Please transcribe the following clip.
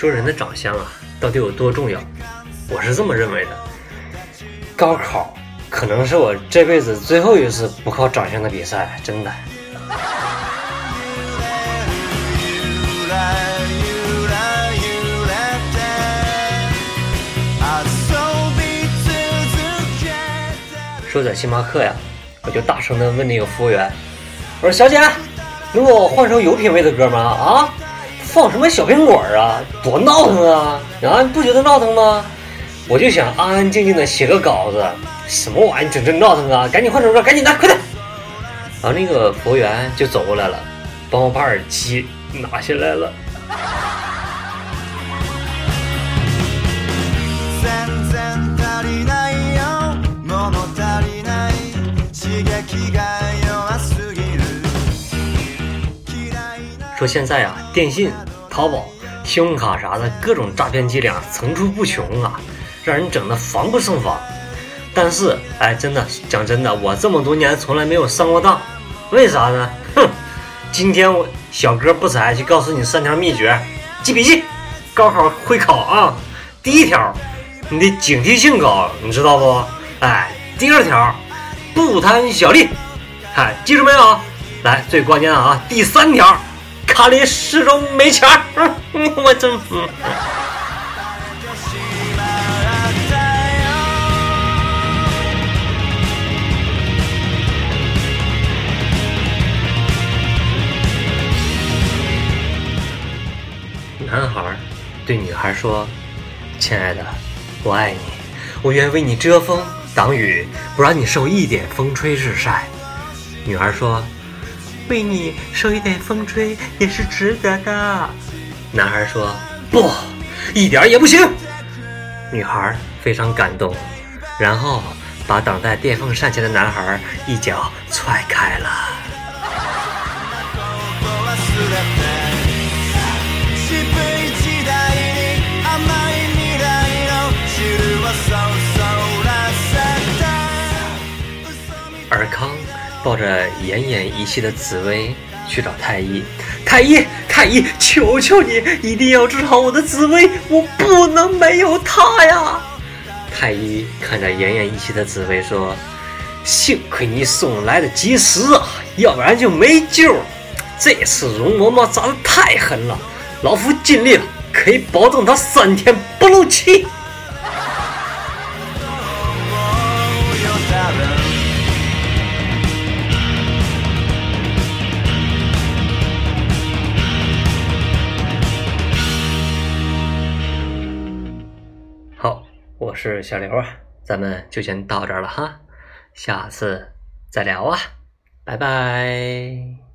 说人的长相啊，到底有多重要？我是这么认为的。高考可能是我这辈子最后一次不靠长相的比赛，真的。说在星巴克呀，我就大声的问那个服务员：“我说小姐，能给我换成有品位的歌吗？啊，放什么小苹果啊，多闹腾啊！啊，不觉得闹腾吗？我就想安安静静的写个稿子，什么玩意整这闹腾啊？赶紧换首歌，赶紧的，快点！”然后那个服务员就走过来了，帮我把耳机拿下来了。说现在啊，电信、淘宝、信用卡啥的各种诈骗伎俩层出不穷啊，让人整的防不胜防。但是，哎，真的讲真的，我这么多年从来没有上过当，为啥呢？哼，今天我小哥不才就告诉你三条秘诀，记笔记，高考会考啊。第一条，你的警惕性高，你知道不？哎，第二条，不贪小利，嗨，记住没有？来，最关键的啊，第三条。卡里始终没钱儿，我真服。男孩对女孩说：“亲爱的，我爱你，我愿为你遮风挡雨，不让你受一点风吹日晒。”女孩说。为你受一点风吹也是值得的，男孩说不，一点也不行。女孩非常感动，然后把挡在电风扇前的男孩一脚踹开了。抱着奄奄一息的紫薇去找太医，太医，太医，求求你，一定要治好我的紫薇，我不能没有她呀！太医看着奄奄一息的紫薇说：“幸亏你送来的及时啊，要不然就没救了。这次容嬷嬷扎的太狠了，老夫尽力了，可以保证她三天不漏气。”我是小刘啊，咱们就先到这儿了哈，下次再聊啊，拜拜。